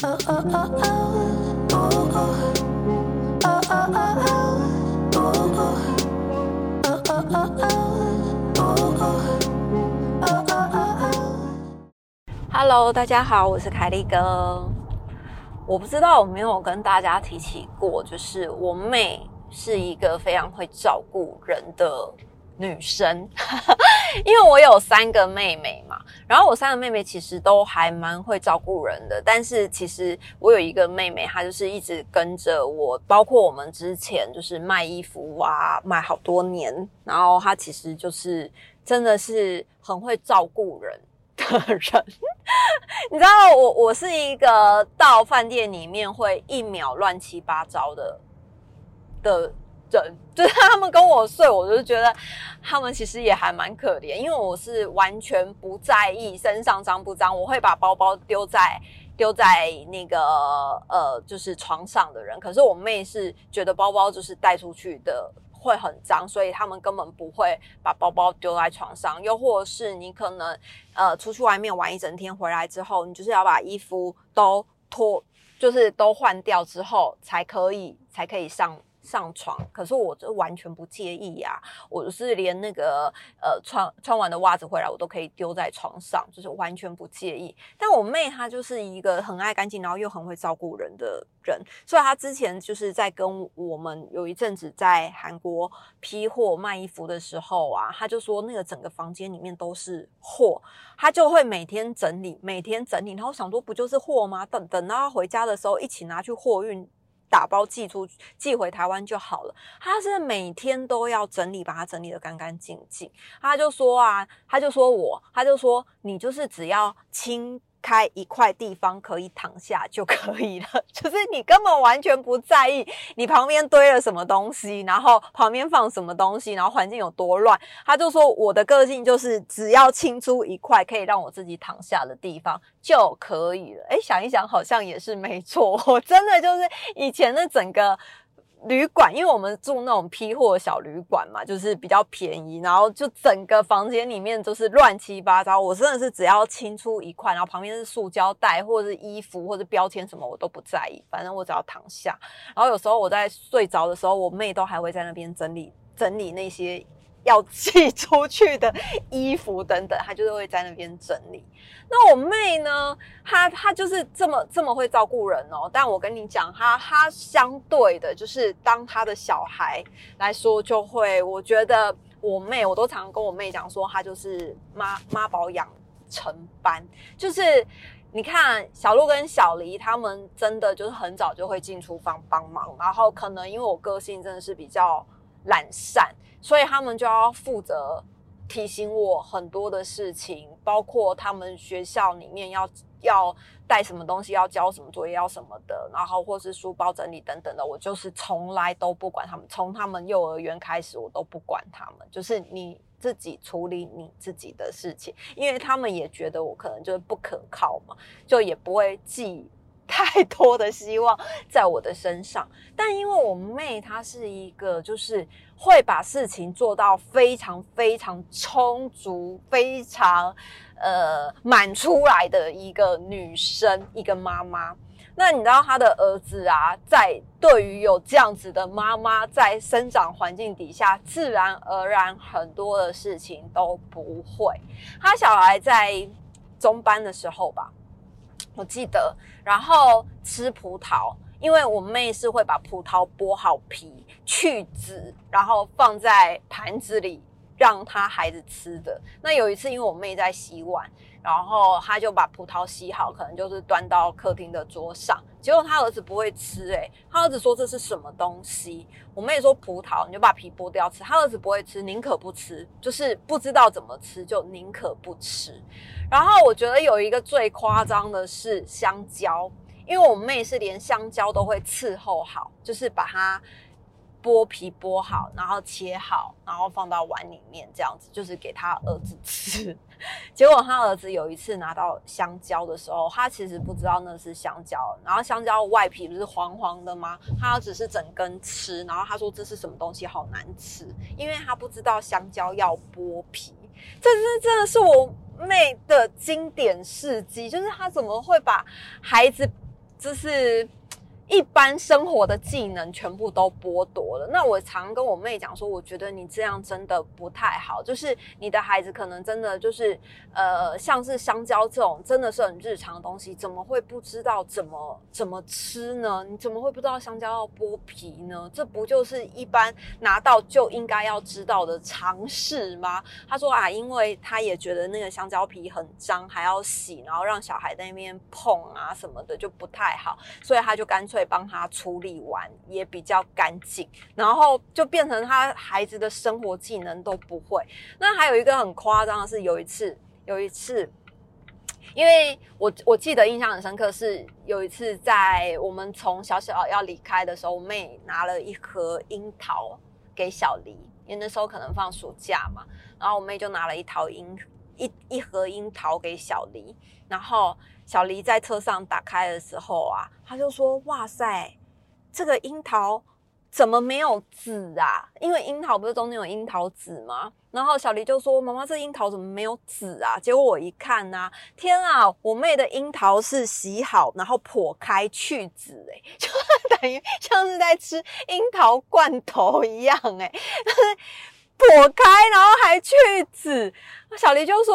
Hello，大家好，我是凯丽哥。我不知道有没有跟大家提起过，就是我妹是一个非常会照顾人的女生，因为我有三个妹妹嘛，然后我三个妹妹其实都还蛮会照顾人的，但是其实我有一个妹妹，她就是一直跟着我，包括我们之前就是卖衣服啊，卖好多年，然后她其实就是真的是很会照顾人。的人，你知道我我是一个到饭店里面会一秒乱七八糟的的人，就是他们跟我睡，我就觉得他们其实也还蛮可怜，因为我是完全不在意身上脏不脏，我会把包包丢在丢在那个呃就是床上的人，可是我妹是觉得包包就是带出去的。会很脏，所以他们根本不会把包包丢在床上。又或是你可能呃出去外面玩一整天，回来之后，你就是要把衣服都脱，就是都换掉之后才可以才可以上。上床，可是我就完全不介意呀。我是连那个呃穿穿完的袜子回来，我都可以丢在床上，就是完全不介意。但我妹她就是一个很爱干净，然后又很会照顾人的人，所以她之前就是在跟我们有一阵子在韩国批货卖衣服的时候啊，她就说那个整个房间里面都是货，她就会每天整理，每天整理。然后想说不就是货吗？等等到她回家的时候，一起拿去货运。打包寄出寄回台湾就好了。他是每天都要整理，把它整理得干干净净。他就说啊，他就说我，他就说你就是只要清。开一块地方可以躺下就可以了，就是你根本完全不在意你旁边堆了什么东西，然后旁边放什么东西，然后环境有多乱。他就说我的个性就是只要清出一块可以让我自己躺下的地方就可以了。哎，想一想好像也是没错，我真的就是以前的整个。旅馆，因为我们住那种批货小旅馆嘛，就是比较便宜，然后就整个房间里面都是乱七八糟。我真的是只要清出一块，然后旁边是塑胶袋或者是衣服或者标签什么，我都不在意，反正我只要躺下。然后有时候我在睡着的时候，我妹都还会在那边整理整理那些。要寄出去的衣服等等，他就是会在那边整理。那我妹呢？她她就是这么这么会照顾人哦。但我跟你讲，她她相对的，就是当她的小孩来说，就会我觉得我妹，我都常跟我妹讲说，她就是妈妈宝养成班。就是你看小鹿跟小黎他们真的就是很早就会进厨房帮忙，然后可能因为我个性真的是比较懒散。所以他们就要负责提醒我很多的事情，包括他们学校里面要要带什么东西，要交什么作业，要什么的，然后或是书包整理等等的，我就是从来都不管他们。从他们幼儿园开始，我都不管他们，就是你自己处理你自己的事情，因为他们也觉得我可能就是不可靠嘛，就也不会寄太多的希望在我的身上。但因为我妹她是一个就是。会把事情做到非常非常充足、非常呃满出来的一个女生，一个妈妈。那你知道她的儿子啊，在对于有这样子的妈妈在生长环境底下，自然而然很多的事情都不会。他小孩在中班的时候吧，我记得，然后吃葡萄。因为我妹是会把葡萄剥好皮、去籽，然后放在盘子里让她孩子吃的。那有一次，因为我妹在洗碗，然后她就把葡萄洗好，可能就是端到客厅的桌上。结果她儿子不会吃，诶他儿子说这是什么东西？我妹说葡萄，你就把皮剥掉吃。他儿子不会吃，宁可不吃，就是不知道怎么吃，就宁可不吃。然后我觉得有一个最夸张的是香蕉。因为我妹是连香蕉都会伺候好，就是把它剥皮剥好，然后切好，然后放到碗里面，这样子就是给他儿子吃。结果他儿子有一次拿到香蕉的时候，他其实不知道那是香蕉，然后香蕉外皮不是黄黄的吗？他只是整根吃，然后他说这是什么东西，好难吃，因为他不知道香蕉要剥皮。这是真的是我妹的经典事迹，就是他怎么会把孩子。就是。一般生活的技能全部都剥夺了。那我常跟我妹讲说，我觉得你这样真的不太好。就是你的孩子可能真的就是，呃，像是香蕉这种真的是很日常的东西，怎么会不知道怎么怎么吃呢？你怎么会不知道香蕉要剥皮呢？这不就是一般拿到就应该要知道的常识吗？他说啊，因为他也觉得那个香蕉皮很脏，还要洗，然后让小孩在那边碰啊什么的就不太好，所以他就干脆。会帮他处理完也比较干净，然后就变成他孩子的生活技能都不会。那还有一个很夸张的是，有一次，有一次，因为我我记得印象很深刻，是有一次在我们从小小要离开的时候，我妹拿了一盒樱桃给小黎，因为那时候可能放暑假嘛，然后我妹就拿了一桃樱一一盒樱桃给小黎，然后。小黎在车上打开的时候啊，他就说：“哇塞，这个樱桃怎么没有籽啊？因为樱桃不是中间有樱桃籽吗？”然后小黎就说：“妈妈，这樱桃怎么没有籽啊？”结果我一看呢，天啊，我妹的樱桃是洗好，然后剖开去籽，哎，就等于像是在吃樱桃罐头一样，哎，剖开然后还去籽。小黎就说：“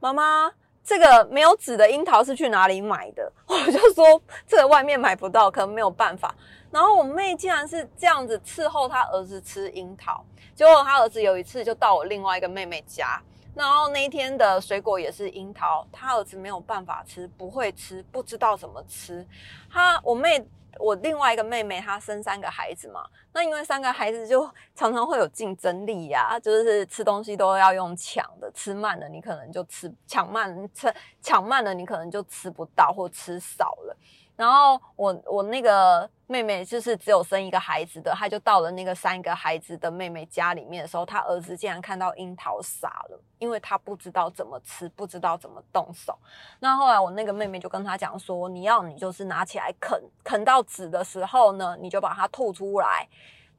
妈妈。”这个没有籽的樱桃是去哪里买的？我就说这个外面买不到，可能没有办法。然后我妹竟然是这样子伺候她儿子吃樱桃，结果她儿子有一次就到我另外一个妹妹家，然后那一天的水果也是樱桃，她儿子没有办法吃，不会吃，不知道怎么吃。她我妹。我另外一个妹妹，她生三个孩子嘛，那因为三个孩子就常常会有竞争力呀，就是吃东西都要用抢的，吃慢了你可能就吃抢慢，吃抢慢了你可能就吃不到或吃少了。然后我我那个妹妹就是只有生一个孩子的，她就到了那个三个孩子的妹妹家里面的时候，她儿子竟然看到樱桃傻了，因为他不知道怎么吃，不知道怎么动手。那后来我那个妹妹就跟他讲说：“你要你就是拿起来啃，啃到籽的时候呢，你就把它吐出来。”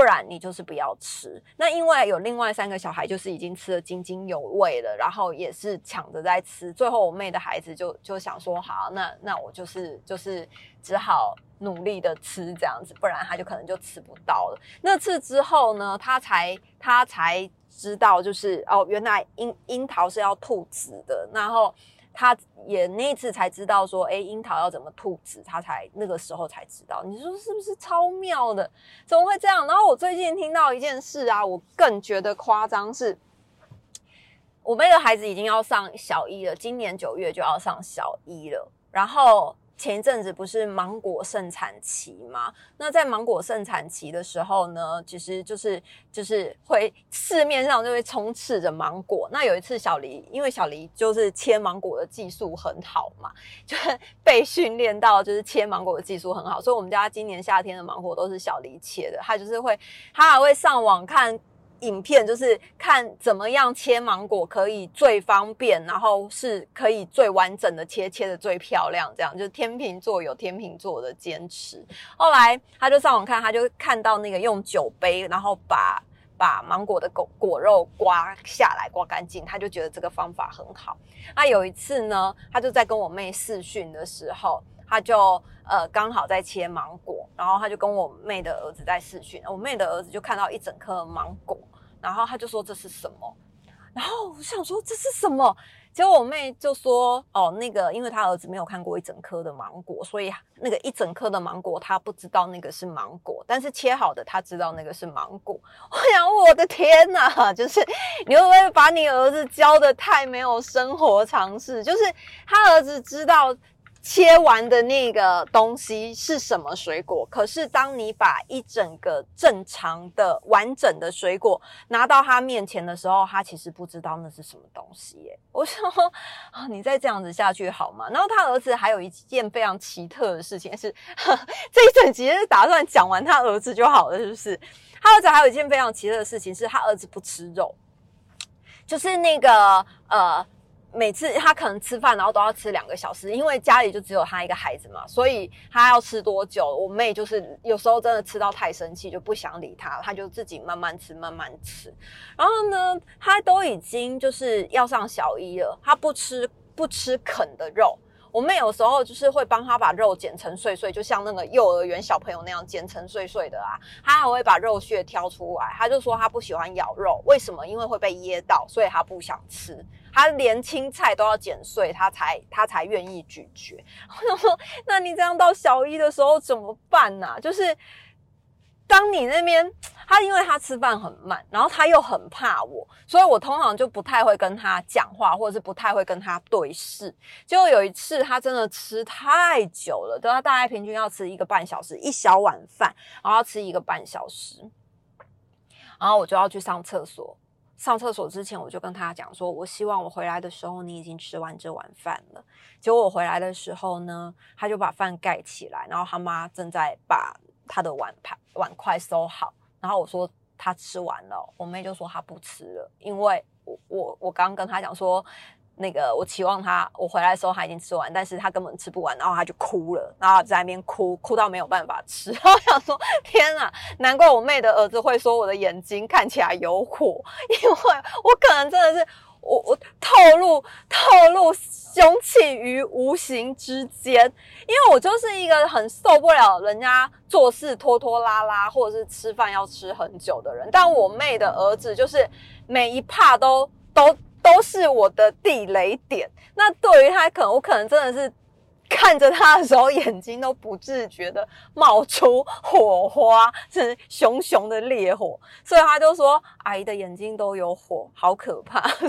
不然你就是不要吃。那因为有另外三个小孩，就是已经吃的津津有味了，然后也是抢着在吃。最后我妹的孩子就就想说，好，那那我就是就是只好努力的吃这样子，不然他就可能就吃不到了。那次之后呢，他才他才知道，就是哦，原来樱樱桃是要吐籽的，然后。他也那一次才知道说，哎，樱桃要怎么吐籽，他才那个时候才知道。你说是不是超妙的？怎么会这样？然后我最近听到一件事啊，我更觉得夸张，是我妹的孩子已经要上小一了，今年九月就要上小一了，然后。前一阵子不是芒果盛产期吗？那在芒果盛产期的时候呢，其实就是就是会市面上就会充斥着芒果。那有一次小黎，因为小黎就是切芒果的技术很好嘛，就是被训练到就是切芒果的技术很好，所以我们家今年夏天的芒果都是小黎切的。他就是会，他还会上网看。影片就是看怎么样切芒果可以最方便，然后是可以最完整的切，切的最漂亮，这样就是天秤座有天秤座的坚持。后来他就上网看，他就看到那个用酒杯，然后把把芒果的果果肉刮下来，刮干净，他就觉得这个方法很好。那有一次呢，他就在跟我妹试训的时候，他就呃刚好在切芒果，然后他就跟我妹的儿子在试训，我妹的儿子就看到一整颗芒果。然后他就说这是什么？然后我想说这是什么？结果我妹就说哦，那个因为他儿子没有看过一整颗的芒果，所以那个一整颗的芒果他不知道那个是芒果，但是切好的他知道那个是芒果。我想我的天哪，就是你会不会把你儿子教的太没有生活常识？就是他儿子知道。切完的那个东西是什么水果？可是当你把一整个正常的、完整的水果拿到他面前的时候，他其实不知道那是什么东西。耶，我说啊，你再这样子下去好吗？然后他儿子还有一件非常奇特的事情是，这一整集是打算讲完他儿子就好了，是不是？他儿子还有一件非常奇特的事情是，他儿子不吃肉，就是那个呃。每次他可能吃饭，然后都要吃两个小时，因为家里就只有他一个孩子嘛，所以他要吃多久？我妹就是有时候真的吃到太生气，就不想理他，他就自己慢慢吃，慢慢吃。然后呢，他都已经就是要上小一了，他不吃不吃啃的肉。我妹有时候就是会帮他把肉剪成碎碎，就像那个幼儿园小朋友那样剪成碎碎的啊。他还会把肉屑挑出来，他就说他不喜欢咬肉，为什么？因为会被噎到，所以他不想吃。他连青菜都要剪碎，他才他才愿意咀嚼。我想说，那你这样到小一的时候怎么办呢？就是。当你那边，他因为他吃饭很慢，然后他又很怕我，所以我通常就不太会跟他讲话，或者是不太会跟他对视。结果有一次，他真的吃太久了，都他大概平均要吃一个半小时，一小碗饭，然后要吃一个半小时，然后我就要去上厕所。上厕所之前，我就跟他讲说，我希望我回来的时候，你已经吃完这碗饭了。结果我回来的时候呢，他就把饭盖起来，然后他妈正在把。他的碗盘碗筷收好，然后我说他吃完了，我妹就说他不吃了，因为我我我刚跟他讲说，那个我期望他我回来的时候他已经吃完，但是他根本吃不完，然后他就哭了，然后在那边哭哭到没有办法吃，然后想说天啊，难怪我妹的儿子会说我的眼睛看起来有火，因为我可能真的是。我我透露透露凶器于无形之间，因为我就是一个很受不了人家做事拖拖拉拉，或者是吃饭要吃很久的人。但我妹的儿子就是每一帕都都都是我的地雷点。那对于他，可能我可能真的是。看着他的时候，眼睛都不自觉的冒出火花，是熊熊的烈火，所以他就说：“阿姨的眼睛都有火，好可怕。”对，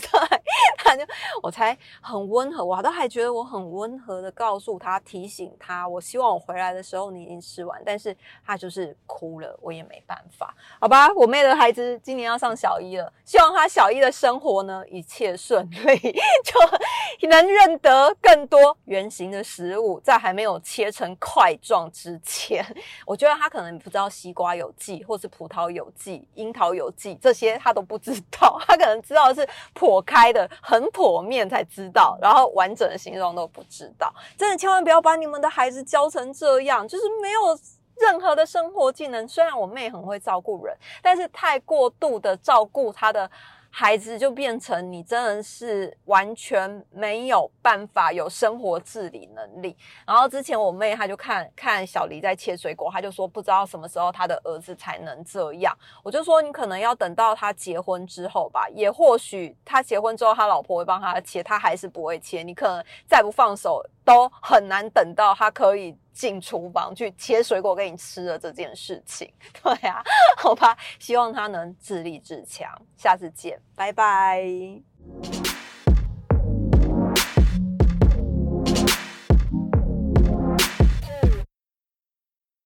他就我才很温和，我都还觉得我很温和的告诉他，提醒他，我希望我回来的时候你已经吃完，但是他就是哭了，我也没办法，好吧？我妹的孩子今年要上小一了，希望他小一的生活呢一切顺利，就能认得更多圆形的食。食物在还没有切成块状之前，我觉得他可能不知道西瓜有剂，或是葡萄有剂、樱桃有剂这些他都不知道，他可能知道是破开的很剖面才知道，然后完整的形状都不知道。真的千万不要把你们的孩子教成这样，就是没有任何的生活技能。虽然我妹很会照顾人，但是太过度的照顾他的。孩子就变成你真的是完全没有办法有生活自理能力。然后之前我妹她就看看小黎在切水果，她就说不知道什么时候她的儿子才能这样。我就说你可能要等到他结婚之后吧，也或许他结婚之后他老婆会帮他切，他还是不会切。你可能再不放手，都很难等到他可以。进厨房去切水果给你吃的这件事情，对啊，好吧，希望他能自立自强。下次见，拜拜。